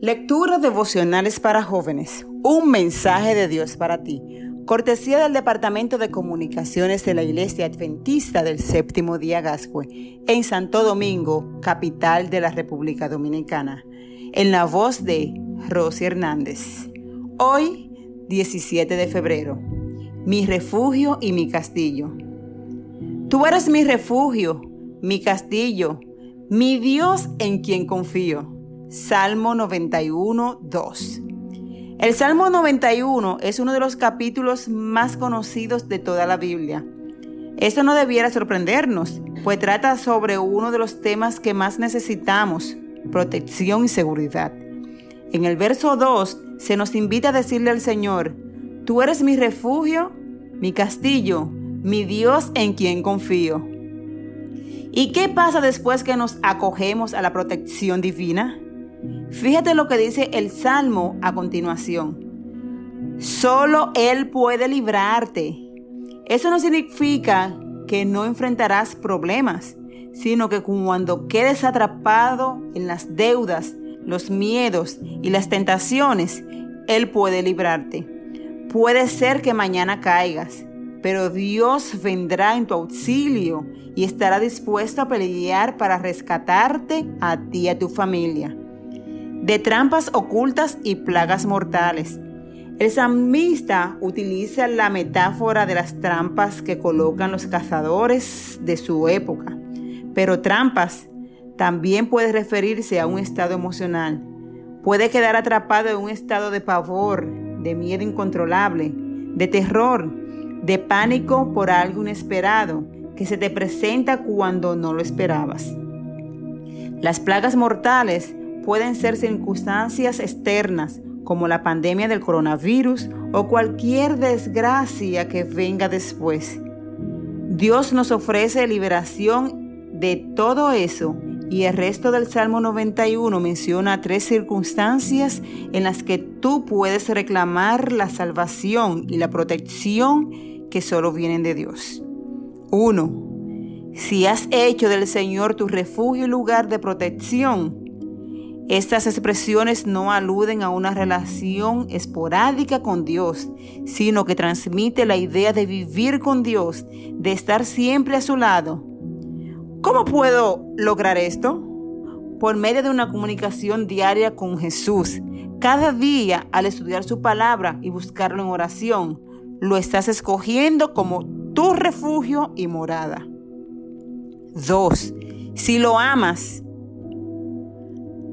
Lectura devocionales para jóvenes. Un mensaje de Dios para ti. Cortesía del Departamento de Comunicaciones de la Iglesia Adventista del Séptimo Día Gascue, en Santo Domingo, capital de la República Dominicana. En la voz de Rosy Hernández. Hoy, 17 de febrero. Mi refugio y mi castillo. Tú eres mi refugio, mi castillo, mi Dios en quien confío. Salmo 91, 2. El Salmo 91 es uno de los capítulos más conocidos de toda la Biblia. Esto no debiera sorprendernos, pues trata sobre uno de los temas que más necesitamos, protección y seguridad. En el verso 2 se nos invita a decirle al Señor, Tú eres mi refugio, mi castillo, mi Dios en quien confío. ¿Y qué pasa después que nos acogemos a la protección divina? Fíjate lo que dice el Salmo a continuación. Solo Él puede librarte. Eso no significa que no enfrentarás problemas, sino que cuando quedes atrapado en las deudas, los miedos y las tentaciones, Él puede librarte. Puede ser que mañana caigas, pero Dios vendrá en tu auxilio y estará dispuesto a pelear para rescatarte a ti y a tu familia de trampas ocultas y plagas mortales. El salmista utiliza la metáfora de las trampas que colocan los cazadores de su época, pero trampas también puede referirse a un estado emocional. Puede quedar atrapado en un estado de pavor, de miedo incontrolable, de terror, de pánico por algo inesperado que se te presenta cuando no lo esperabas. Las plagas mortales pueden ser circunstancias externas como la pandemia del coronavirus o cualquier desgracia que venga después. Dios nos ofrece liberación de todo eso y el resto del Salmo 91 menciona tres circunstancias en las que tú puedes reclamar la salvación y la protección que solo vienen de Dios. 1. Si has hecho del Señor tu refugio y lugar de protección, estas expresiones no aluden a una relación esporádica con Dios, sino que transmite la idea de vivir con Dios, de estar siempre a su lado. ¿Cómo puedo lograr esto? Por medio de una comunicación diaria con Jesús. Cada día, al estudiar su palabra y buscarlo en oración, lo estás escogiendo como tu refugio y morada. 2. Si lo amas,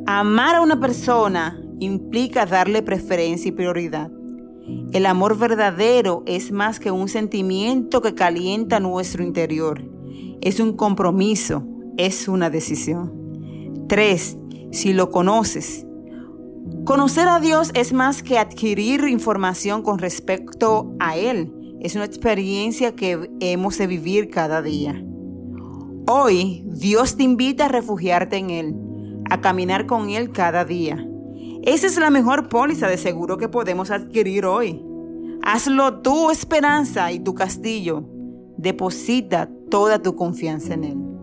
Amar a una persona implica darle preferencia y prioridad. El amor verdadero es más que un sentimiento que calienta nuestro interior. Es un compromiso, es una decisión. 3. Si lo conoces. Conocer a Dios es más que adquirir información con respecto a Él. Es una experiencia que hemos de vivir cada día. Hoy Dios te invita a refugiarte en Él a caminar con Él cada día. Esa es la mejor póliza de seguro que podemos adquirir hoy. Hazlo tu esperanza y tu castillo. Deposita toda tu confianza en Él.